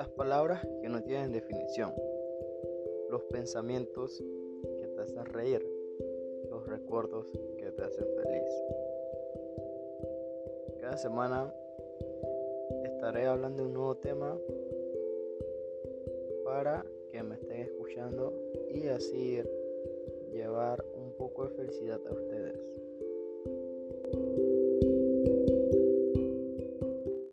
Las palabras que no tienen definición. Los pensamientos que te hacen reír. Los recuerdos que te hacen feliz. Cada semana estaré hablando de un nuevo tema para que me estén escuchando y así llevar un poco de felicidad a ustedes.